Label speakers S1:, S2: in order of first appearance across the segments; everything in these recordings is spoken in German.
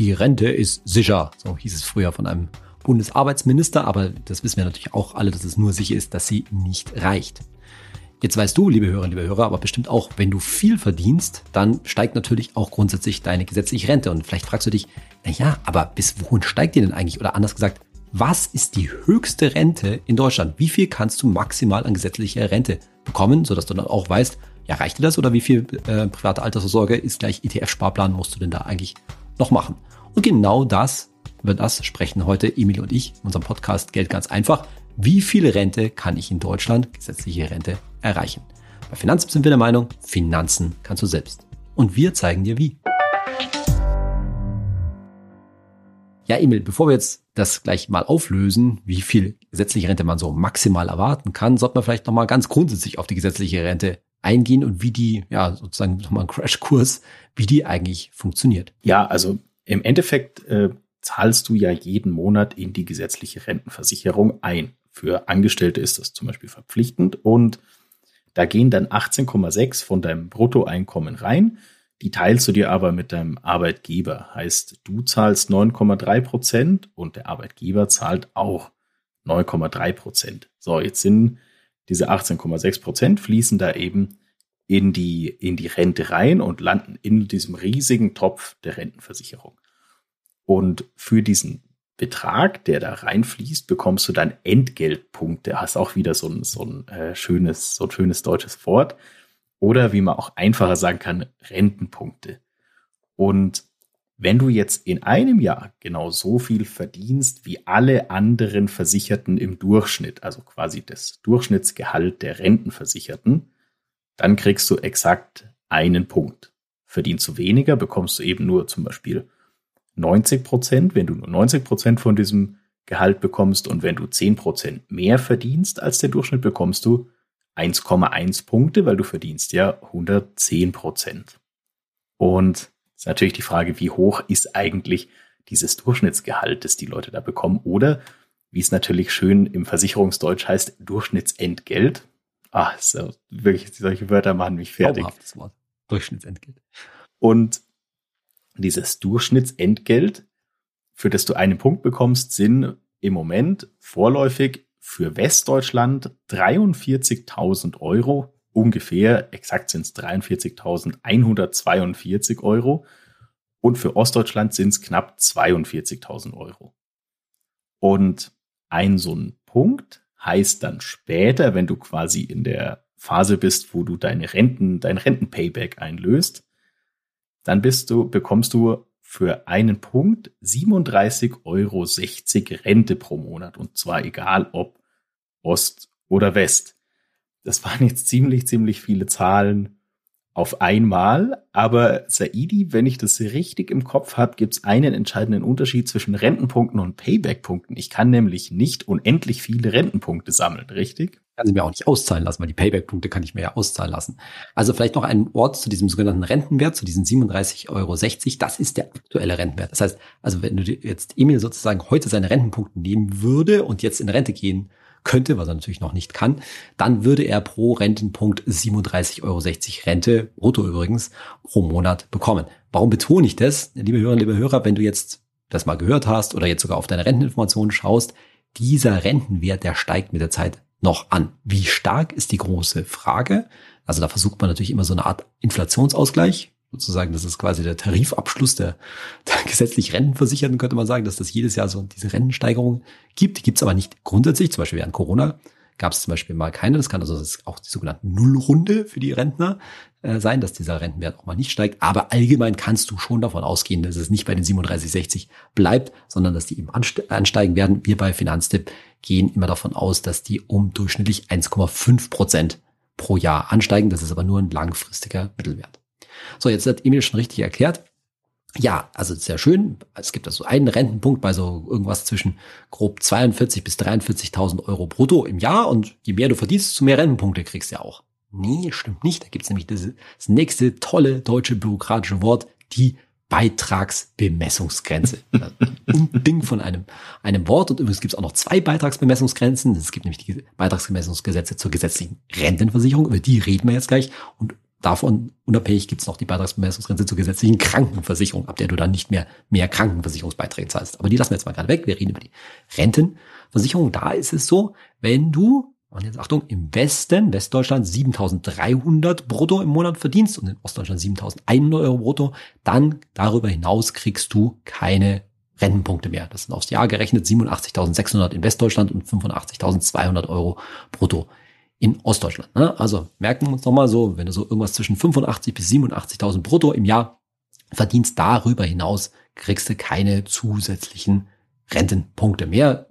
S1: die Rente ist sicher. So hieß es früher von einem Bundesarbeitsminister, aber das wissen wir natürlich auch alle, dass es nur sicher ist, dass sie nicht reicht. Jetzt weißt du, liebe Hörerinnen, liebe Hörer, aber bestimmt auch, wenn du viel verdienst, dann steigt natürlich auch grundsätzlich deine gesetzliche Rente. Und vielleicht fragst du dich, na ja, aber bis wohin steigt die denn eigentlich? Oder anders gesagt, was ist die höchste Rente in Deutschland? Wie viel kannst du maximal an gesetzlicher Rente bekommen, sodass du dann auch weißt, ja, reicht dir das oder wie viel äh, private Altersvorsorge ist gleich ETF-Sparplan musst du denn da eigentlich noch machen? Und genau das, über das sprechen heute Emil und ich in unserem Podcast Geld ganz einfach. Wie viel Rente kann ich in Deutschland, gesetzliche Rente, erreichen. Bei Finanzen sind wir der Meinung, Finanzen kannst du selbst. Und wir zeigen dir wie. Ja, Emil, bevor wir jetzt das gleich mal auflösen, wie viel gesetzliche Rente man so maximal erwarten kann, sollte man vielleicht nochmal ganz grundsätzlich auf die gesetzliche Rente eingehen und wie die, ja, sozusagen nochmal ein Crashkurs, wie die eigentlich funktioniert.
S2: Ja, also im Endeffekt äh, zahlst du ja jeden Monat in die gesetzliche Rentenversicherung ein. Für Angestellte ist das zum Beispiel verpflichtend und da gehen dann 18,6 von deinem Bruttoeinkommen rein. Die teilst du dir aber mit deinem Arbeitgeber. Heißt, du zahlst 9,3 Prozent und der Arbeitgeber zahlt auch 9,3 Prozent. So, jetzt sind diese 18,6 Prozent fließen da eben in die, in die Rente rein und landen in diesem riesigen Topf der Rentenversicherung. Und für diesen Betrag, der da reinfließt, bekommst du dann Entgeltpunkte. Hast auch wieder so ein, so ein äh, schönes, so ein schönes deutsches Wort. Oder wie man auch einfacher sagen kann, Rentenpunkte. Und wenn du jetzt in einem Jahr genau so viel verdienst wie alle anderen Versicherten im Durchschnitt, also quasi das Durchschnittsgehalt der Rentenversicherten, dann kriegst du exakt einen Punkt. Verdienst du weniger, bekommst du eben nur zum Beispiel 90 Prozent, wenn du nur 90 Prozent von diesem Gehalt bekommst und wenn du 10 Prozent mehr verdienst als der Durchschnitt, bekommst du 1,1 Punkte, weil du verdienst ja 110 Prozent. Und ist natürlich die Frage, wie hoch ist eigentlich dieses Durchschnittsgehalt, das die Leute da bekommen oder wie es natürlich schön im Versicherungsdeutsch heißt, Durchschnittsentgelt. Ah, so, wirklich, solche Wörter machen mich fertig. Wort.
S1: Durchschnittsentgelt.
S2: Und dieses Durchschnittsentgelt, für das du einen Punkt bekommst, sind im Moment vorläufig für Westdeutschland 43.000 Euro ungefähr, exakt sind es 43.142 Euro und für Ostdeutschland sind es knapp 42.000 Euro. Und ein so ein Punkt heißt dann später, wenn du quasi in der Phase bist, wo du deine Renten, dein Rentenpayback einlöst, dann bist du, bekommst du für einen Punkt 37,60 Euro Rente pro Monat. Und zwar egal ob Ost oder West. Das waren jetzt ziemlich, ziemlich viele Zahlen auf einmal. Aber Saidi, wenn ich das richtig im Kopf habe, gibt es einen entscheidenden Unterschied zwischen Rentenpunkten und Payback-Punkten. Ich kann nämlich nicht unendlich viele Rentenpunkte sammeln, richtig?
S1: kann sie mir auch nicht auszahlen lassen, weil die Payback-Punkte kann ich mir ja auszahlen lassen. Also vielleicht noch ein Wort zu diesem sogenannten Rentenwert, zu diesen 37,60 Euro. Das ist der aktuelle Rentenwert. Das heißt, also wenn du jetzt Emil sozusagen heute seine Rentenpunkte nehmen würde und jetzt in Rente gehen könnte, was er natürlich noch nicht kann, dann würde er pro Rentenpunkt 37,60 Euro Rente, brutto übrigens, pro Monat bekommen. Warum betone ich das? Liebe Hörerinnen, liebe Hörer, wenn du jetzt das mal gehört hast oder jetzt sogar auf deine Renteninformationen schaust, dieser Rentenwert, der steigt mit der Zeit noch an. Wie stark ist die große Frage? Also da versucht man natürlich immer so eine Art Inflationsausgleich. Sozusagen, das ist quasi der Tarifabschluss der, der gesetzlich Rentenversicherten, könnte man sagen, dass das jedes Jahr so diese Rentensteigerung gibt. Die gibt es aber nicht grundsätzlich. Zum Beispiel während Corona gab es zum Beispiel mal keine. Das kann also das auch die sogenannte Nullrunde für die Rentner äh, sein, dass dieser Rentenwert auch mal nicht steigt. Aber allgemein kannst du schon davon ausgehen, dass es nicht bei den 37,60 bleibt, sondern dass die eben ansteigen werden. Wir bei Finanztipp gehen immer davon aus, dass die um durchschnittlich 1,5 Prozent pro Jahr ansteigen. Das ist aber nur ein langfristiger Mittelwert. So, jetzt hat Emil schon richtig erklärt, ja, also sehr schön. Es gibt also einen Rentenpunkt bei so irgendwas zwischen grob 42 bis 43.000 Euro brutto im Jahr und je mehr du verdienst, desto mehr Rentenpunkte kriegst du ja auch. Nee, stimmt nicht. Da gibt's nämlich das, das nächste tolle deutsche bürokratische Wort, die Beitragsbemessungsgrenze. Ein Ding von einem, einem Wort. Und übrigens gibt es auch noch zwei Beitragsbemessungsgrenzen. Es gibt nämlich die Beitragsbemessungsgesetze zur gesetzlichen Rentenversicherung. Über die reden wir jetzt gleich. Und davon unabhängig gibt es noch die Beitragsbemessungsgrenze zur gesetzlichen Krankenversicherung, ab der du dann nicht mehr mehr Krankenversicherungsbeiträge zahlst. Aber die lassen wir jetzt mal gerade weg. Wir reden über die Rentenversicherung. Da ist es so, wenn du, und jetzt Achtung, im Westen, Westdeutschland 7300 brutto im Monat verdienst und in Ostdeutschland 7100 Euro brutto, dann darüber hinaus kriegst du keine Rentenpunkte mehr. Das sind aufs Jahr gerechnet 87.600 in Westdeutschland und 85.200 Euro brutto in Ostdeutschland. Ne? Also merken wir uns nochmal so, wenn du so irgendwas zwischen 85 bis 87.000 brutto im Jahr verdienst, darüber hinaus kriegst du keine zusätzlichen Rentenpunkte mehr.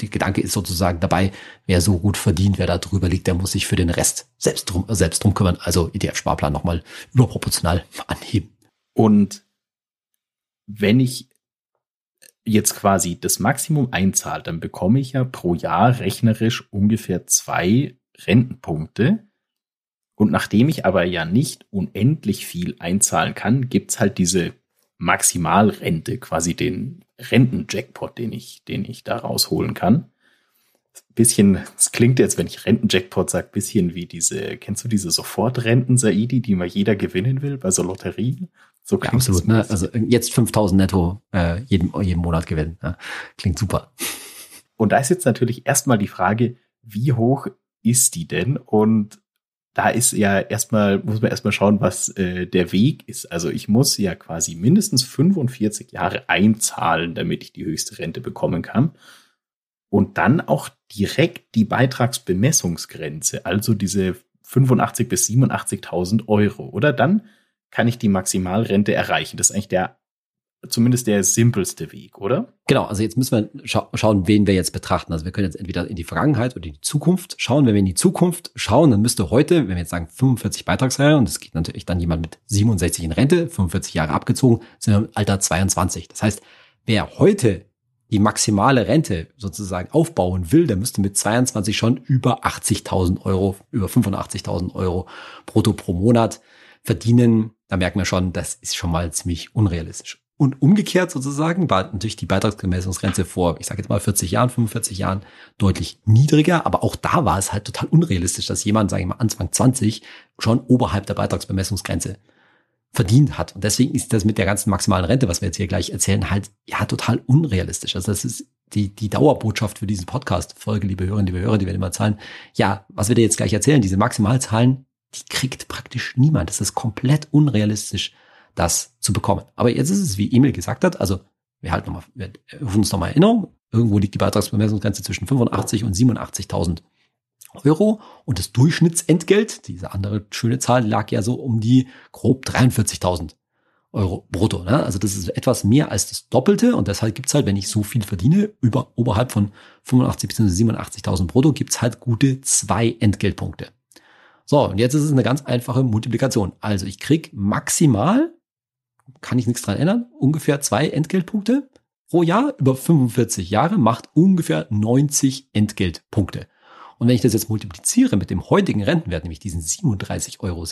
S1: Der Gedanke ist sozusagen dabei, wer so gut verdient, wer da drüber liegt, der muss sich für den Rest selbst drum, selbst drum kümmern. Also ETF-Sparplan nochmal überproportional anheben.
S2: Und wenn ich jetzt quasi das Maximum einzahle, dann bekomme ich ja pro Jahr rechnerisch ungefähr zwei Rentenpunkte. Und nachdem ich aber ja nicht unendlich viel einzahlen kann, gibt's halt diese Maximalrente, quasi den Rentenjackpot, den ich, den ich da rausholen kann. Bisschen, es klingt jetzt, wenn ich Rentenjackpot sage, bisschen wie diese, kennst du diese Sofortrenten, Saidi, die mal jeder gewinnen will bei so Lotterien? So
S1: klingt ja, absolut, ne? Also jetzt 5000 netto äh, jeden, jeden Monat gewinnen. Ja? Klingt super.
S2: Und da ist jetzt natürlich erstmal die Frage, wie hoch ist die denn? Und da ist ja erstmal, muss man erstmal schauen, was äh, der Weg ist. Also ich muss ja quasi mindestens 45 Jahre einzahlen, damit ich die höchste Rente bekommen kann. Und dann auch direkt die Beitragsbemessungsgrenze, also diese 85 bis 87.000 Euro. Oder dann kann ich die Maximalrente erreichen. Das ist eigentlich der zumindest der simpelste Weg, oder?
S1: Genau, also jetzt müssen wir scha schauen, wen wir jetzt betrachten. Also wir können jetzt entweder in die Vergangenheit oder in die Zukunft schauen. Wenn wir in die Zukunft schauen, dann müsste heute, wenn wir jetzt sagen 45 Beitragsjahre, und es geht natürlich dann jemand mit 67 in Rente, 45 Jahre abgezogen, sind wir im Alter 22. Das heißt, wer heute die maximale Rente sozusagen aufbauen will, der müsste mit 22 schon über 80.000 Euro, über 85.000 Euro brutto pro Monat verdienen. Da merken wir schon, das ist schon mal ziemlich unrealistisch. Und umgekehrt sozusagen war natürlich die Beitragsgemessungsgrenze vor, ich sage jetzt mal 40 Jahren, 45 Jahren deutlich niedriger, aber auch da war es halt total unrealistisch, dass jemand, sage ich mal, Anfang 20 schon oberhalb der Beitragsbemessungsgrenze verdient hat. Und deswegen ist das mit der ganzen maximalen Rente, was wir jetzt hier gleich erzählen, halt ja total unrealistisch. Also das ist die, die Dauerbotschaft für diesen Podcast-Folge, liebe Hörerinnen, liebe Hörer, die werden immer zahlen. Ja, was wir dir jetzt gleich erzählen, diese Maximalzahlen, die kriegt praktisch niemand. Das ist komplett unrealistisch das zu bekommen. Aber jetzt ist es, wie Emil gesagt hat, also wir halten nochmal, wir rufen uns nochmal Erinnerung. Irgendwo liegt die Beitragsbemessungsgrenze zwischen 85 und 87.000 Euro und das Durchschnittsentgelt, diese andere schöne Zahl, lag ja so um die grob 43.000 Euro brutto. Ne? Also das ist etwas mehr als das Doppelte und deshalb gibt's halt, wenn ich so viel verdiene, über oberhalb von 85 bzw. 87.000 brutto, gibt's halt gute zwei Entgeltpunkte. So, und jetzt ist es eine ganz einfache Multiplikation. Also ich krieg maximal kann ich nichts dran ändern, ungefähr zwei Entgeltpunkte pro Jahr über 45 Jahre macht ungefähr 90 Entgeltpunkte. Und wenn ich das jetzt multipliziere mit dem heutigen Rentenwert, nämlich diesen 37,60 Euro,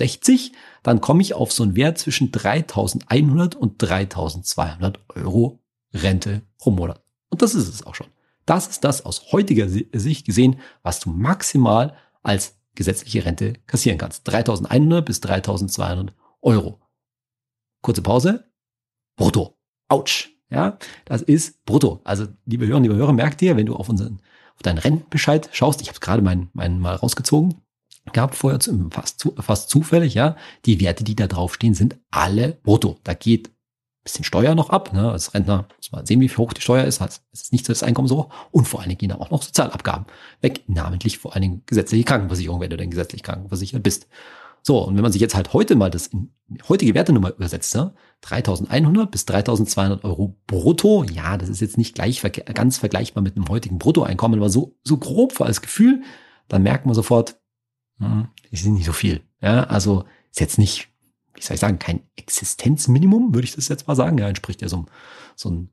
S1: dann komme ich auf so einen Wert zwischen 3.100 und 3.200 Euro Rente pro Monat. Und das ist es auch schon. Das ist das aus heutiger Sicht gesehen, was du maximal als gesetzliche Rente kassieren kannst. 3.100 bis 3.200 Euro. Kurze Pause. Brutto. Autsch. Ja, das ist brutto. Also, liebe Hörer, liebe Hörer, merkt ihr, wenn du auf unseren, auf deinen Rentenbescheid schaust, ich habe gerade meinen, meinen mal rausgezogen, gehabt vorher zu, fast, zu, fast zufällig, ja, die Werte, die da draufstehen, sind alle brutto. Da geht bisschen Steuer noch ab. Ne? Als Rentner muss man sehen, wie hoch die Steuer ist. Es ist nicht so das Einkommen so hoch. Und vor allen Dingen gehen da auch noch Sozialabgaben weg. Namentlich vor allen Dingen gesetzliche Krankenversicherung, wenn du denn gesetzlich krankenversichert bist. So, und wenn man sich jetzt halt heute mal das in heutige Wertenummer übersetzt, ne? 3100 bis 3200 Euro brutto, ja, das ist jetzt nicht gleich ganz vergleichbar mit einem heutigen Bruttoeinkommen, aber so, so grob für als Gefühl, dann merkt man sofort, hm, ist nicht so viel. Ja, also ist jetzt nicht, wie soll ich sagen, kein Existenzminimum, würde ich das jetzt mal sagen. Ja, entspricht ja so, so ein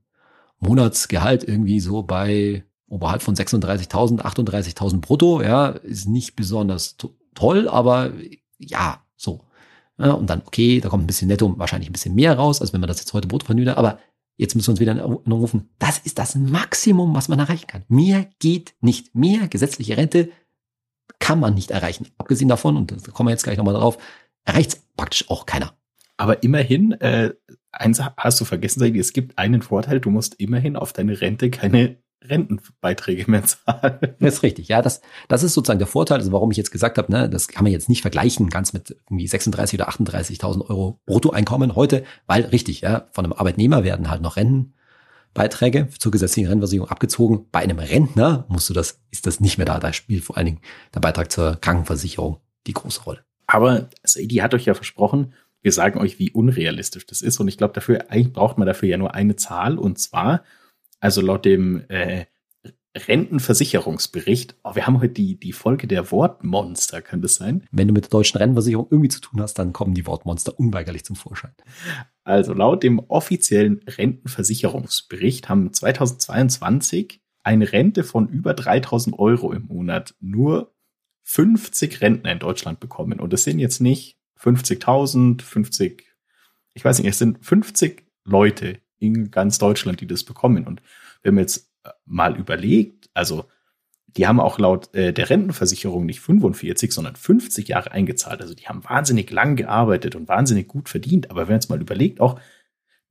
S1: Monatsgehalt irgendwie so bei oberhalb von 36.000, 38.000 brutto, ja, ist nicht besonders toll, aber ja, so. Ja, und dann, okay, da kommt ein bisschen netto, wahrscheinlich ein bisschen mehr raus, als wenn man das jetzt heute brutto vernünftigt, aber jetzt müssen wir uns wieder rufen, das ist das Maximum, was man erreichen kann. Mehr geht nicht. Mehr gesetzliche Rente kann man nicht erreichen. Abgesehen davon, und da kommen wir jetzt gleich nochmal drauf, erreicht praktisch auch keiner.
S2: Aber immerhin, äh, eins hast du vergessen, es gibt einen Vorteil, du musst immerhin auf deine Rente keine Rentenbeiträge mehr zahlen.
S1: Das ist richtig, ja, das, das ist sozusagen der Vorteil, also warum ich jetzt gesagt habe, ne, das kann man jetzt nicht vergleichen ganz mit irgendwie 36 oder 38.000 Euro Bruttoeinkommen heute, weil richtig, ja, von einem Arbeitnehmer werden halt noch Rentenbeiträge zur gesetzlichen Rentenversicherung abgezogen. Bei einem Rentner musst du das, ist das nicht mehr da. Da spielt vor allen Dingen der Beitrag zur Krankenversicherung die große Rolle.
S2: Aber Saidi hat euch ja versprochen, wir sagen euch, wie unrealistisch das ist. Und ich glaube, dafür, eigentlich braucht man dafür ja nur eine Zahl. Und zwar, also laut dem äh, Rentenversicherungsbericht, oh, wir haben heute die, die Folge der Wortmonster, kann das sein?
S1: Wenn du mit der deutschen Rentenversicherung irgendwie zu tun hast, dann kommen die Wortmonster unweigerlich zum Vorschein.
S2: Also laut dem offiziellen Rentenversicherungsbericht haben 2022 eine Rente von über 3000 Euro im Monat nur 50 Rentner in Deutschland bekommen. Und das sind jetzt nicht 50.000, 50, ich weiß nicht, es sind 50 Leute in ganz Deutschland, die das bekommen. Und wenn man jetzt äh, mal überlegt, also die haben auch laut äh, der Rentenversicherung nicht 45, sondern 50 Jahre eingezahlt. Also die haben wahnsinnig lang gearbeitet und wahnsinnig gut verdient. Aber wenn man jetzt mal überlegt, auch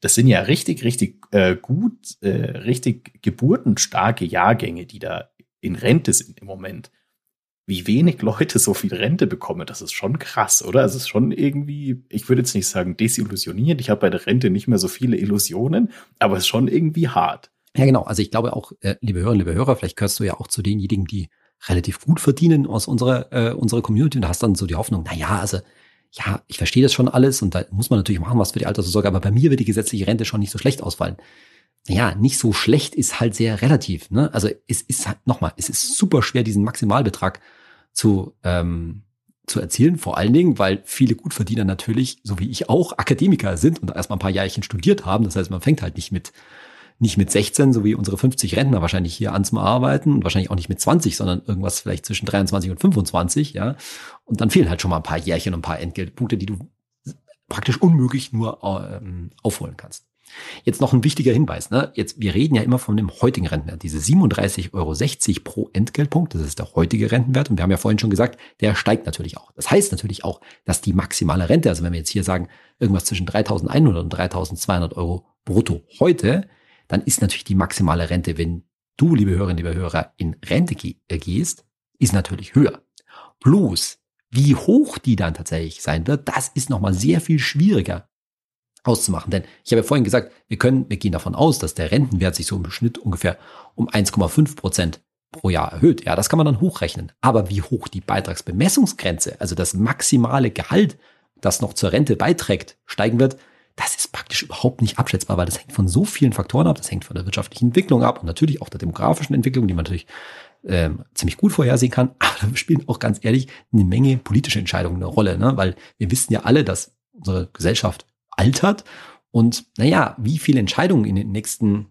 S2: das sind ja richtig, richtig äh, gut, äh, richtig geburtenstarke Jahrgänge, die da in Rente sind im Moment wie wenig Leute so viel Rente bekommen, das ist schon krass, oder? Es ist schon irgendwie, ich würde jetzt nicht sagen desillusionierend. Ich habe bei der Rente nicht mehr so viele Illusionen, aber es ist schon irgendwie hart.
S1: Ja, genau. Also ich glaube auch, äh, liebe Hörerinnen, liebe Hörer, vielleicht gehörst du ja auch zu denjenigen, die relativ gut verdienen aus unserer, äh, unserer Community und hast dann so die Hoffnung, na ja, also ja, ich verstehe das schon alles und da muss man natürlich machen, was für die Altersvorsorge, aber bei mir wird die gesetzliche Rente schon nicht so schlecht ausfallen. Naja, nicht so schlecht ist halt sehr relativ. Ne? Also es ist halt, nochmal, es ist super schwer, diesen Maximalbetrag zu, ähm, zu erzielen. Vor allen Dingen, weil viele Gutverdiener natürlich, so wie ich auch, Akademiker sind und erstmal ein paar Jahrchen studiert haben. Das heißt, man fängt halt nicht mit nicht mit 16, so wie unsere 50 Rentner wahrscheinlich hier an zum Arbeiten und wahrscheinlich auch nicht mit 20, sondern irgendwas vielleicht zwischen 23 und 25, ja. Und dann fehlen halt schon mal ein paar Jährchen und ein paar Entgeltpunkte, die du praktisch unmöglich nur ähm, aufholen kannst. Jetzt noch ein wichtiger Hinweis. Ne? Jetzt, wir reden ja immer von dem heutigen Rentenwert. Diese 37,60 Euro pro Entgeltpunkt, das ist der heutige Rentenwert. Und wir haben ja vorhin schon gesagt, der steigt natürlich auch. Das heißt natürlich auch, dass die maximale Rente, also wenn wir jetzt hier sagen, irgendwas zwischen 3.100 und 3.200 Euro brutto heute, dann ist natürlich die maximale Rente, wenn du, liebe Hörerinnen, liebe Hörer, in Rente äh, gehst, ist natürlich höher. Bloß, wie hoch die dann tatsächlich sein wird, das ist nochmal sehr viel schwieriger auszumachen. Denn ich habe ja vorhin gesagt, wir können, wir gehen davon aus, dass der Rentenwert sich so im Schnitt ungefähr um 1,5 Prozent pro Jahr erhöht. Ja, das kann man dann hochrechnen. Aber wie hoch die Beitragsbemessungsgrenze, also das maximale Gehalt, das noch zur Rente beiträgt, steigen wird, das ist praktisch überhaupt nicht abschätzbar, weil das hängt von so vielen Faktoren ab. Das hängt von der wirtschaftlichen Entwicklung ab und natürlich auch der demografischen Entwicklung, die man natürlich ähm, ziemlich gut vorhersehen kann. Aber da spielen auch ganz ehrlich eine Menge politische Entscheidungen eine Rolle, ne? weil wir wissen ja alle, dass unsere Gesellschaft altert. Und naja, wie viele Entscheidungen in den nächsten,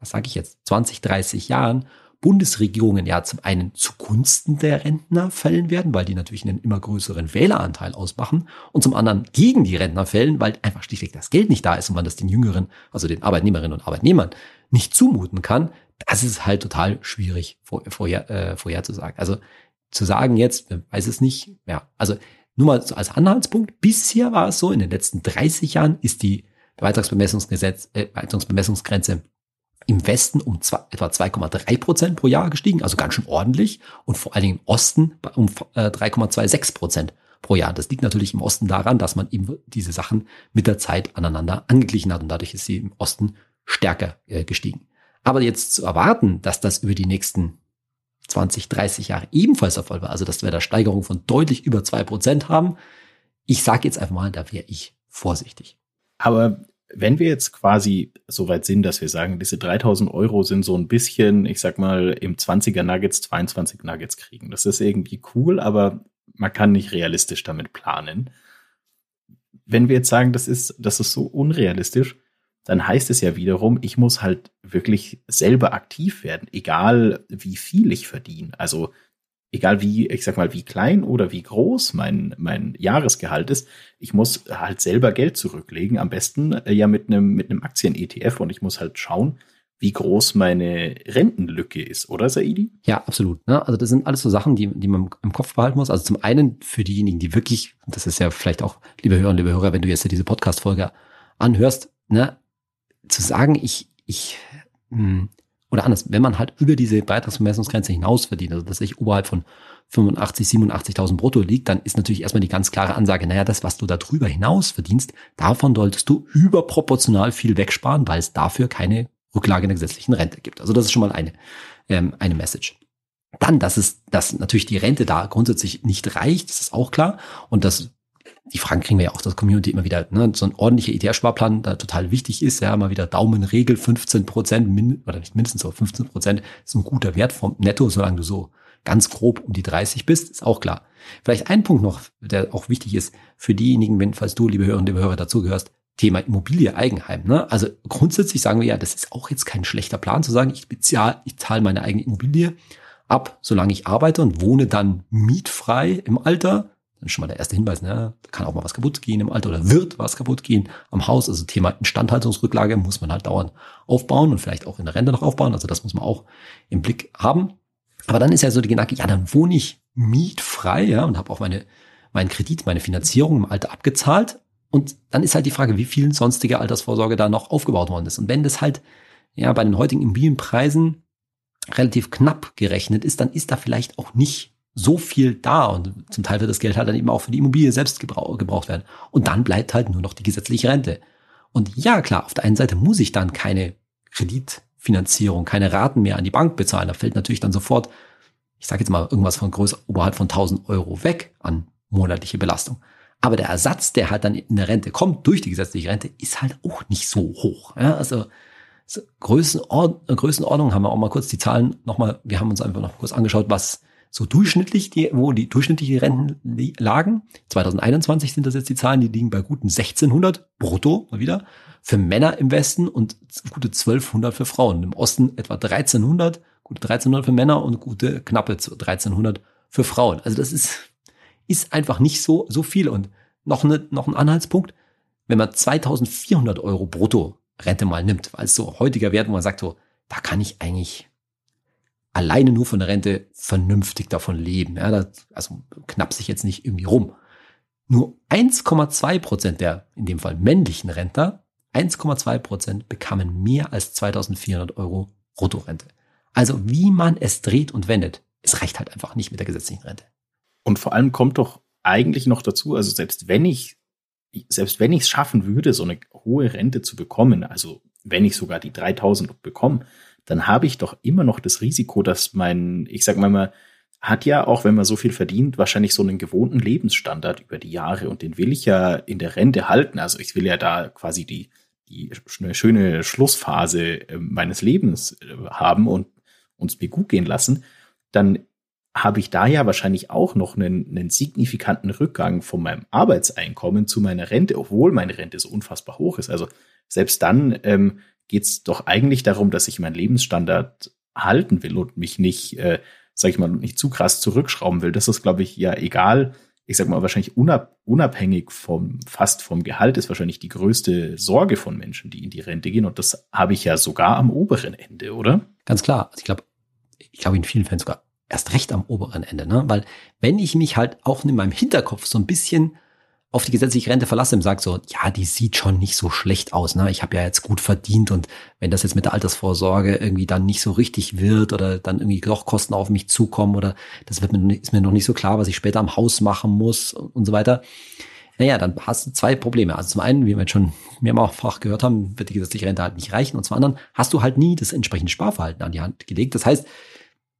S1: was sage ich jetzt, 20, 30 Jahren Bundesregierungen ja zum einen zugunsten der Rentner fällen werden, weil die natürlich einen immer größeren Wähleranteil ausmachen und zum anderen gegen die Rentner fällen, weil einfach schlichtweg das Geld nicht da ist und man das den Jüngeren, also den Arbeitnehmerinnen und Arbeitnehmern nicht zumuten kann, das ist halt total schwierig vor, vorher, äh, vorherzusagen. Also zu sagen jetzt, weiß es nicht, ja, also nur mal als Anhaltspunkt. Bisher war es so, in den letzten 30 Jahren ist die Beitragsbemessungsgesetz, äh, Beitragsbemessungsgrenze im Westen um zwei, etwa 2,3 Prozent pro Jahr gestiegen, also ganz schön ordentlich. Und vor allen Dingen im Osten um äh, 3,26 Prozent pro Jahr. Das liegt natürlich im Osten daran, dass man eben diese Sachen mit der Zeit aneinander angeglichen hat und dadurch ist sie im Osten stärker äh, gestiegen. Aber jetzt zu erwarten, dass das über die nächsten 20, 30 Jahre ebenfalls der Fall war, also dass wir da Steigerung von deutlich über zwei Prozent haben, ich sage jetzt einfach mal, da wäre ich vorsichtig.
S2: Aber wenn wir jetzt quasi so weit sind, dass wir sagen, diese 3000 Euro sind so ein bisschen, ich sag mal, im 20er Nuggets 22 Nuggets kriegen. Das ist irgendwie cool, aber man kann nicht realistisch damit planen. Wenn wir jetzt sagen, das ist, das ist so unrealistisch, dann heißt es ja wiederum, ich muss halt wirklich selber aktiv werden, egal wie viel ich verdiene. Also egal wie, ich sag mal, wie klein oder wie groß mein, mein Jahresgehalt ist, ich muss halt selber Geld zurücklegen, am besten äh, ja mit einem, mit Aktien-ETF und ich muss halt schauen, wie groß meine Rentenlücke ist, oder Saidi?
S1: Ja, absolut. Ne? Also das sind alles so Sachen, die, die man im Kopf behalten muss. Also zum einen für diejenigen, die wirklich, das ist ja vielleicht auch, liebe Hörer und liebe Hörer, wenn du jetzt diese Podcast-Folge anhörst, ne, zu sagen, ich, ich, mh, hm, oder anders, wenn man halt über diese Beitragsvermessungsgrenze hinaus verdient, also dass ich oberhalb von 85, 87.000 brutto liegt, dann ist natürlich erstmal die ganz klare Ansage, naja, das, was du da drüber hinaus verdienst, davon solltest du überproportional viel wegsparen, weil es dafür keine Rücklage in der gesetzlichen Rente gibt. Also das ist schon mal eine, ähm, eine Message. Dann, dass es, dass natürlich die Rente da grundsätzlich nicht reicht, das ist auch klar. Und dass die Fragen kriegen wir ja auch das Community immer wieder, ne, so ein ordentlicher ETF-Sparplan da total wichtig ist, ja, mal wieder Daumenregel, 15 Prozent, oder nicht mindestens so, 15 Prozent ist ein guter Wert vom Netto, solange du so ganz grob um die 30 bist, ist auch klar. Vielleicht ein Punkt noch, der auch wichtig ist für diejenigen, wenn, falls du, liebe Hörerinnen, liebe Hörer, dazugehörst, Thema Immobilie, Eigenheim. Ne? Also grundsätzlich sagen wir ja, das ist auch jetzt kein schlechter Plan zu sagen, ich bezahle, ich zahle meine eigene Immobilie ab, solange ich arbeite und wohne dann mietfrei im Alter dann schon mal der erste Hinweis, ne? Da kann auch mal was kaputt gehen im Alter oder wird was kaputt gehen am Haus. Also Thema Instandhaltungsrücklage muss man halt dauernd aufbauen und vielleicht auch in der Rente noch aufbauen. Also das muss man auch im Blick haben. Aber dann ist ja so die Gedanke, ja, dann wohne ich mietfrei, ja, und habe auch meine, meinen Kredit, meine Finanzierung im Alter abgezahlt. Und dann ist halt die Frage, wie viel sonstige Altersvorsorge da noch aufgebaut worden ist. Und wenn das halt, ja, bei den heutigen Immobilienpreisen relativ knapp gerechnet ist, dann ist da vielleicht auch nicht so viel da und zum Teil wird das Geld halt dann eben auch für die Immobilie selbst gebraucht werden. Und dann bleibt halt nur noch die gesetzliche Rente. Und ja, klar, auf der einen Seite muss ich dann keine Kreditfinanzierung, keine Raten mehr an die Bank bezahlen. Da fällt natürlich dann sofort, ich sage jetzt mal irgendwas von größer, oberhalb von 1000 Euro weg an monatliche Belastung. Aber der Ersatz, der halt dann in der Rente kommt durch die gesetzliche Rente, ist halt auch nicht so hoch. Ja, also Größenord Größenordnung haben wir auch mal kurz die Zahlen nochmal, wir haben uns einfach noch kurz angeschaut, was so durchschnittlich, die, wo die durchschnittlichen Renten lagen. 2021 sind das jetzt die Zahlen, die liegen bei guten 1600 brutto mal wieder für Männer im Westen und gute 1200 für Frauen. Im Osten etwa 1300, gute 1300 für Männer und gute knappe 1300 für Frauen. Also das ist, ist einfach nicht so, so viel. Und noch, eine, noch ein Anhaltspunkt, wenn man 2400 Euro brutto Rente mal nimmt, weil es so heutiger Wert, wo man sagt so, da kann ich eigentlich alleine nur von der Rente vernünftig davon leben. Ja, das, also knapp sich jetzt nicht irgendwie rum. Nur 1,2 Prozent der, in dem Fall männlichen Rentner, 1,2 Prozent bekamen mehr als 2400 Euro Bruttorente. Also wie man es dreht und wendet, es reicht halt einfach nicht mit der gesetzlichen Rente.
S2: Und vor allem kommt doch eigentlich noch dazu, also selbst wenn ich, selbst wenn ich es schaffen würde, so eine hohe Rente zu bekommen, also wenn ich sogar die 3000 bekomme, dann habe ich doch immer noch das Risiko, dass mein, ich sag mal, man hat ja auch, wenn man so viel verdient, wahrscheinlich so einen gewohnten Lebensstandard über die Jahre und den will ich ja in der Rente halten. Also ich will ja da quasi die, die schöne Schlussphase ähm, meines Lebens äh, haben und uns mir gut gehen lassen. Dann habe ich da ja wahrscheinlich auch noch einen, einen signifikanten Rückgang von meinem Arbeitseinkommen zu meiner Rente, obwohl meine Rente so unfassbar hoch ist. Also selbst dann ähm, geht es doch eigentlich darum, dass ich meinen Lebensstandard halten will und mich nicht, äh, sag ich mal, nicht zu krass zurückschrauben will. Das ist, glaube ich, ja egal. Ich sag mal, wahrscheinlich unabhängig vom, fast vom Gehalt ist wahrscheinlich die größte Sorge von Menschen, die in die Rente gehen. Und das habe ich ja sogar am oberen Ende, oder?
S1: Ganz klar. Also ich glaube, ich glaube in vielen Fällen sogar erst recht am oberen Ende, ne? Weil wenn ich mich halt auch in meinem Hinterkopf so ein bisschen auf die gesetzliche Rente verlasse und sage so, ja, die sieht schon nicht so schlecht aus. Ne? Ich habe ja jetzt gut verdient und wenn das jetzt mit der Altersvorsorge irgendwie dann nicht so richtig wird oder dann irgendwie doch Kosten auf mich zukommen oder das wird mir, ist mir noch nicht so klar, was ich später am Haus machen muss und so weiter. Naja, dann hast du zwei Probleme. Also zum einen, wie wir jetzt schon mehrfach gehört haben, wird die gesetzliche Rente halt nicht reichen. Und zum anderen hast du halt nie das entsprechende Sparverhalten an die Hand gelegt. Das heißt,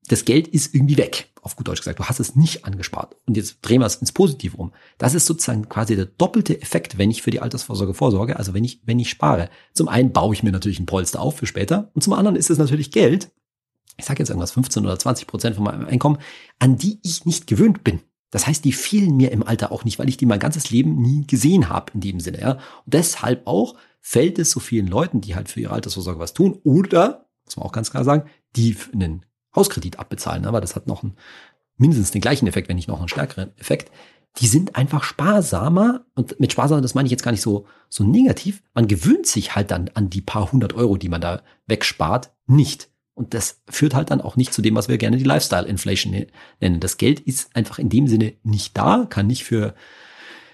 S1: das Geld ist irgendwie weg, auf gut Deutsch gesagt. Du hast es nicht angespart. Und jetzt drehen wir es ins Positive um. Das ist sozusagen quasi der doppelte Effekt, wenn ich für die Altersvorsorge vorsorge, also wenn ich, wenn ich spare. Zum einen baue ich mir natürlich ein Polster auf für später und zum anderen ist es natürlich Geld, ich sage jetzt irgendwas 15 oder 20 Prozent von meinem Einkommen, an die ich nicht gewöhnt bin. Das heißt, die fehlen mir im Alter auch nicht, weil ich die mein ganzes Leben nie gesehen habe in dem Sinne. Ja? Und deshalb auch fällt es so vielen Leuten, die halt für ihre Altersvorsorge was tun oder, muss man auch ganz klar sagen, die einen Hauskredit abbezahlen, aber das hat noch einen, mindestens den gleichen Effekt, wenn nicht noch einen stärkeren Effekt. die sind einfach sparsamer. Und mit sparsamer, das meine ich jetzt gar nicht so, so negativ. Man gewöhnt sich halt dann an die paar hundert Euro, die man da wegspart, nicht. Und das führt halt dann auch nicht zu dem, was wir gerne die Lifestyle Inflation ne-, nennen. Das Geld ist einfach in dem Sinne nicht da, kann nicht für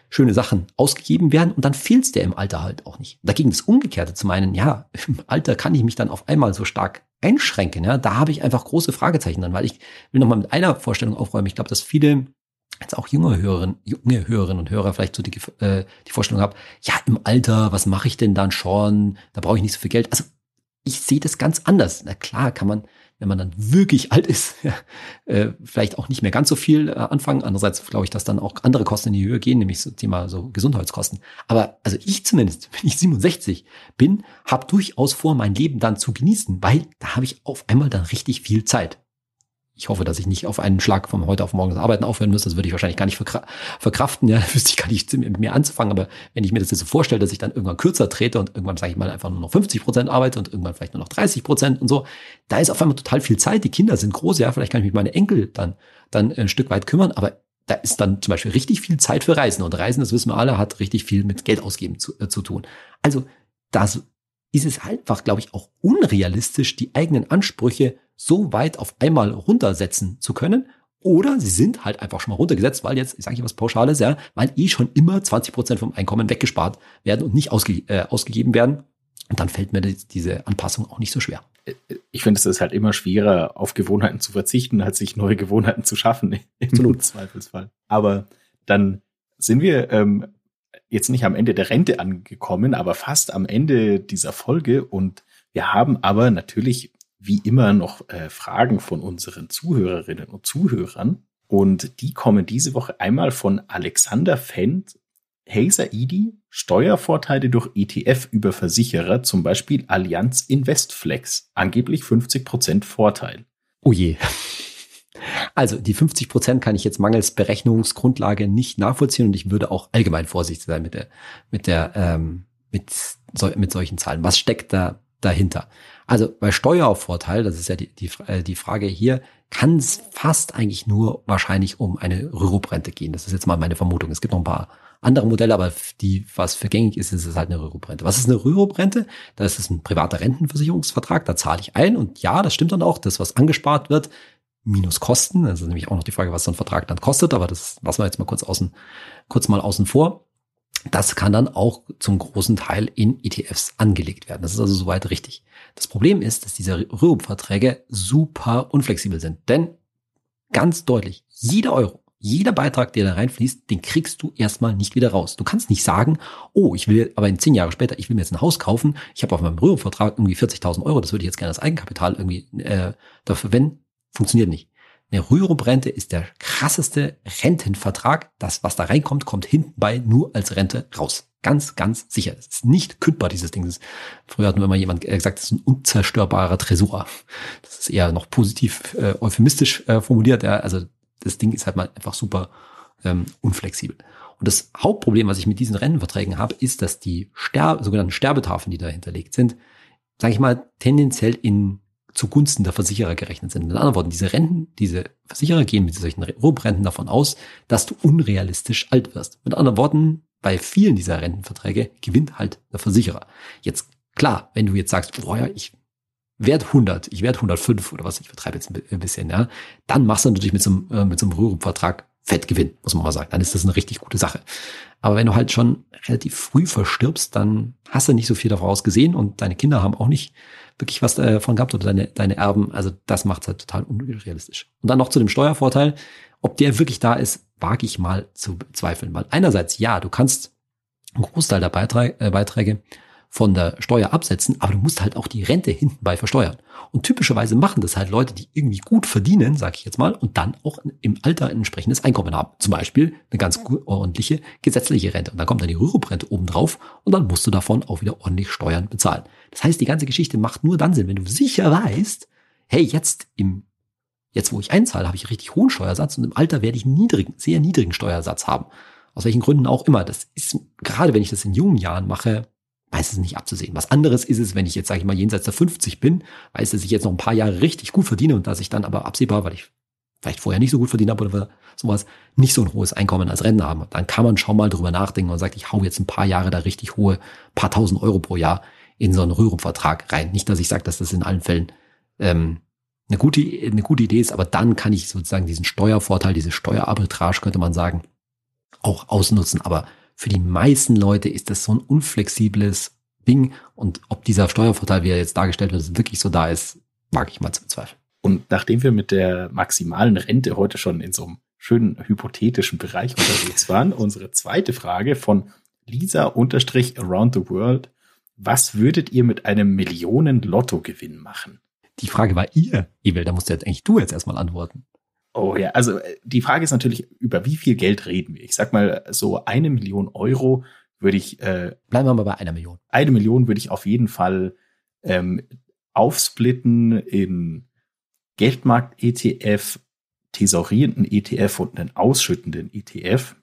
S1: schöne Sachen ausgegeben werden und dann fehlt es der im Alter halt auch nicht. Dagegen das Umgekehrte zu meinen, ja, im Alter kann ich mich dann auf einmal so stark einschränken, ja, da habe ich einfach große Fragezeichen dann, weil ich will nochmal mit einer Vorstellung aufräumen. Ich glaube, dass viele jetzt auch junge Hörerinnen, junge Hörerinnen und Hörer vielleicht so die, äh, die Vorstellung haben, ja, im Alter, was mache ich denn dann schon? Da brauche ich nicht so viel Geld. Also ich sehe das ganz anders. Na klar kann man wenn man dann wirklich alt ist, äh, vielleicht auch nicht mehr ganz so viel äh, anfangen. Andererseits glaube ich, dass dann auch andere Kosten in die Höhe gehen, nämlich so Thema so Gesundheitskosten. Aber also ich zumindest, wenn ich 67 bin, habe durchaus vor, mein Leben dann zu genießen, weil da habe ich auf einmal dann richtig viel Zeit ich hoffe, dass ich nicht auf einen Schlag von heute auf morgen das Arbeiten aufhören muss. Das würde ich wahrscheinlich gar nicht verkraften. Ja, wüsste ich gar nicht mit mir anzufangen. Aber wenn ich mir das jetzt so vorstelle, dass ich dann irgendwann kürzer trete und irgendwann, sage ich mal, einfach nur noch 50 Prozent arbeite und irgendwann vielleicht nur noch 30 Prozent und so, da ist auf einmal total viel Zeit. Die Kinder sind groß. Ja, vielleicht kann ich mich meine Enkel dann, dann ein Stück weit kümmern. Aber da ist dann zum Beispiel richtig viel Zeit für Reisen. Und Reisen, das wissen wir alle, hat richtig viel mit Geld ausgeben zu, äh, zu tun. Also, das ist es einfach, glaube ich, auch unrealistisch, die eigenen Ansprüche so weit auf einmal runtersetzen zu können. Oder sie sind halt einfach schon mal runtergesetzt, weil jetzt, ich sage ich was Pauschales, ja, weil eh schon immer 20 Prozent vom Einkommen weggespart werden und nicht ausge, äh, ausgegeben werden. Und dann fällt mir diese Anpassung auch nicht so schwer.
S2: Ich finde, es ist halt immer schwerer, auf Gewohnheiten zu verzichten, als sich neue Gewohnheiten zu schaffen, im Absolut. Zweifelsfall. Aber dann sind wir ähm, jetzt nicht am Ende der Rente angekommen, aber fast am Ende dieser Folge. Und wir haben aber natürlich wie immer noch äh, Fragen von unseren Zuhörerinnen und Zuhörern. Und die kommen diese Woche einmal von Alexander Fendt, Hazer Idi, Steuervorteile durch ETF über Versicherer, zum Beispiel Allianz Investflex, angeblich 50 Prozent Vorteil.
S1: Oh je. Also die 50 Prozent kann ich jetzt mangels Berechnungsgrundlage nicht nachvollziehen und ich würde auch allgemein vorsichtig sein mit der, mit der, ähm, mit, so, mit solchen Zahlen. Was steckt da dahinter? Also bei Steuervorteil, das ist ja die, die, äh, die Frage hier, kann es fast eigentlich nur wahrscheinlich um eine Rürup-Rente gehen. Das ist jetzt mal meine Vermutung. Es gibt noch ein paar andere Modelle, aber die, was für ist, ist es halt eine Rürup-Rente. Was ist eine Rürup-Rente? Das ist ein privater Rentenversicherungsvertrag, da zahle ich ein und ja, das stimmt dann auch, das, was angespart wird, minus Kosten. Das ist nämlich auch noch die Frage, was so ein Vertrag dann kostet, aber das lassen wir jetzt mal kurz außen, kurz mal außen vor. Das kann dann auch zum großen Teil in ETFs angelegt werden. Das ist also soweit richtig. Das Problem ist, dass diese RÜRUP-Verträge super unflexibel sind. Denn ganz deutlich, jeder Euro, jeder Beitrag, der da reinfließt, den kriegst du erstmal nicht wieder raus. Du kannst nicht sagen, oh, ich will aber in zehn Jahre später, ich will mir jetzt ein Haus kaufen, ich habe auf meinem Rürup-Vertrag irgendwie 40.000 Euro, das würde ich jetzt gerne als Eigenkapital irgendwie äh, dafür verwenden. Funktioniert nicht. Eine Rürup-Rente ist der krasseste Rentenvertrag. Das, was da reinkommt, kommt hinten bei nur als Rente raus. Ganz, ganz sicher. Es ist nicht kündbar, dieses Ding. Das, früher hat nur immer jemand gesagt, das ist ein unzerstörbarer Tresor. Das ist eher noch positiv äh, euphemistisch äh, formuliert. Ja. Also das Ding ist halt mal einfach super ähm, unflexibel. Und das Hauptproblem, was ich mit diesen Rentenverträgen habe, ist, dass die Ster sogenannten Sterbetafeln, die da hinterlegt sind, sage ich mal, tendenziell in zugunsten der Versicherer gerechnet sind. Mit anderen Worten, diese Renten, diese Versicherer gehen mit solchen Robrenten davon aus, dass du unrealistisch alt wirst. Mit anderen Worten, bei vielen dieser Rentenverträge gewinnt halt der Versicherer. Jetzt klar, wenn du jetzt sagst, boah ja, ich werde 100, ich werde 105 oder was, ich vertreibe jetzt ein bisschen, ja, dann machst du natürlich mit so einem, äh, mit so einem Rürup-Vertrag Fettgewinn, muss man mal sagen. Dann ist das eine richtig gute Sache. Aber wenn du halt schon relativ früh verstirbst, dann hast du nicht so viel daraus gesehen und deine Kinder haben auch nicht wirklich was davon gehabt oder deine, deine Erben. Also das macht es halt total unrealistisch. Und dann noch zu dem Steuervorteil. Ob der wirklich da ist, wage ich mal zu bezweifeln. Weil einerseits, ja, du kannst einen Großteil der Beiträge, äh, Beiträge von der Steuer absetzen, aber du musst halt auch die Rente hinten bei versteuern. Und typischerweise machen das halt Leute, die irgendwie gut verdienen, sage ich jetzt mal, und dann auch im Alter ein entsprechendes Einkommen haben. Zum Beispiel eine ganz ordentliche gesetzliche Rente. Und dann kommt dann die Rürup-Rente oben drauf und dann musst du davon auch wieder ordentlich Steuern bezahlen. Das heißt, die ganze Geschichte macht nur dann Sinn, wenn du sicher weißt, hey, jetzt im Jetzt, wo ich einzahle, habe ich richtig hohen Steuersatz und im Alter werde ich einen niedrigen, sehr niedrigen Steuersatz haben. Aus welchen Gründen auch immer. Das ist, gerade wenn ich das in jungen Jahren mache, meistens nicht abzusehen. Was anderes ist es, wenn ich jetzt, sage ich mal, jenseits der 50 bin, weiß, dass ich jetzt noch ein paar Jahre richtig gut verdiene und dass ich dann aber absehbar, weil ich vielleicht vorher nicht so gut verdient habe oder sowas, nicht so ein hohes Einkommen als Rentner haben. Dann kann man schon mal drüber nachdenken und sagt, ich hau jetzt ein paar Jahre da richtig hohe, paar tausend Euro pro Jahr in so einen Rührumvertrag rein. Nicht, dass ich sage, dass das in allen Fällen ähm, eine gute, eine gute Idee ist, aber dann kann ich sozusagen diesen Steuervorteil, diese Steuerarbitrage, könnte man sagen, auch ausnutzen. Aber für die meisten Leute ist das so ein unflexibles Ding. Und ob dieser Steuervorteil, wie er jetzt dargestellt wird, wirklich so da ist, mag ich mal zu bezweifeln.
S2: Und nachdem wir mit der maximalen Rente heute schon in so einem schönen hypothetischen Bereich unterwegs waren, unsere zweite Frage von Lisa-Around the World. Was würdet ihr mit einem Millionen-Lotto-Gewinn machen?
S1: Die Frage war ihr, Evel, da musst du jetzt eigentlich du jetzt erstmal antworten.
S2: Oh ja, also äh, die Frage ist natürlich, über wie viel Geld reden wir? Ich sag mal, so eine Million Euro würde ich. Äh,
S1: Bleiben wir mal bei einer Million.
S2: Eine Million würde ich auf jeden Fall ähm, aufsplitten in Geldmarkt-ETF, thesaurierenden ETF und einen ausschüttenden ETF.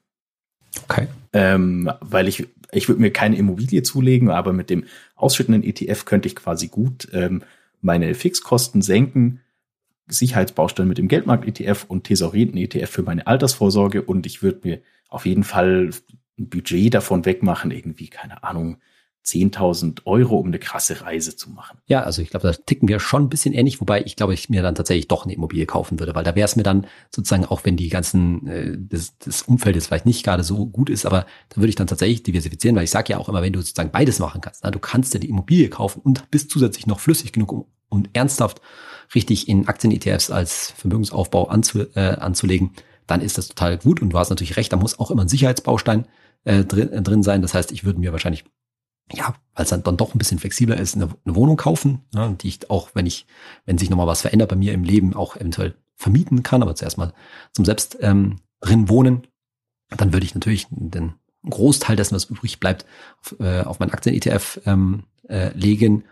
S1: Okay.
S2: Ähm, weil ich, ich würde mir keine Immobilie zulegen, aber mit dem ausschüttenden ETF könnte ich quasi gut ähm, meine Fixkosten senken, Sicherheitsbaustein mit dem Geldmarkt-ETF und thesaurierenden ETF für meine Altersvorsorge und ich würde mir auf jeden Fall ein Budget davon wegmachen, irgendwie, keine Ahnung, 10.000 Euro, um eine krasse Reise zu machen.
S1: Ja, also ich glaube, da ticken wir schon ein bisschen ähnlich, wobei ich glaube, ich mir dann tatsächlich doch eine Immobilie kaufen würde, weil da wäre es mir dann sozusagen, auch wenn die ganzen, äh, das, das Umfeld jetzt vielleicht nicht gerade so gut ist, aber da würde ich dann tatsächlich diversifizieren, weil ich sage ja auch immer, wenn du sozusagen beides machen kannst, na, du kannst ja die Immobilie kaufen und bist zusätzlich noch flüssig genug, um, um ernsthaft richtig in Aktien-ETFs als Vermögensaufbau anzu, äh, anzulegen, dann ist das total gut und du hast natürlich recht, da muss auch immer ein Sicherheitsbaustein äh, drin, äh, drin sein. Das heißt, ich würde mir wahrscheinlich ja, weil es dann, dann doch ein bisschen flexibler ist, eine, eine Wohnung kaufen, ne, die ich auch, wenn ich, wenn sich nochmal was verändert bei mir im Leben, auch eventuell vermieten kann, aber zuerst mal zum selbst ähm, drin wohnen. Dann würde ich natürlich den Großteil dessen, was übrig bleibt, auf, äh, auf meinen Aktien-ETF ähm, äh, legen.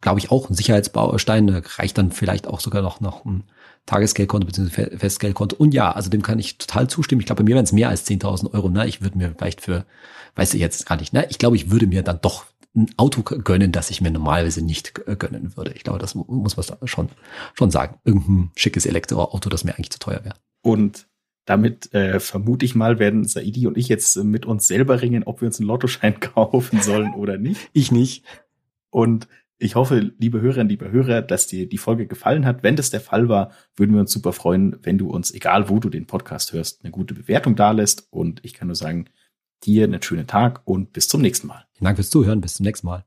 S1: Glaube ich auch ein Sicherheitsbaustein, da reicht dann vielleicht auch sogar noch, noch ein Tagesgeldkonto bzw. Festgeldkonto. Und ja, also dem kann ich total zustimmen. Ich glaube, bei mir wären es mehr als 10.000 Euro. Ne? Ich würde mir vielleicht für, weiß ich jetzt gar nicht, ne? ich glaube, ich würde mir dann doch ein Auto gönnen, das ich mir normalerweise nicht gönnen würde. Ich glaube, das muss man schon, schon sagen. Irgendein schickes Elektroauto, das mir eigentlich zu teuer wäre.
S2: Und damit äh, vermute ich mal, werden Saidi und ich jetzt mit uns selber ringen, ob wir uns einen Lottoschein kaufen sollen oder nicht.
S1: Ich nicht.
S2: Und ich hoffe, liebe Hörerinnen, liebe Hörer, dass dir die Folge gefallen hat. Wenn das der Fall war, würden wir uns super freuen, wenn du uns, egal wo du den Podcast hörst, eine gute Bewertung dalässt. Und ich kann nur sagen, dir einen schönen Tag und bis zum nächsten Mal.
S1: Vielen Dank fürs Zuhören. Bis zum nächsten Mal.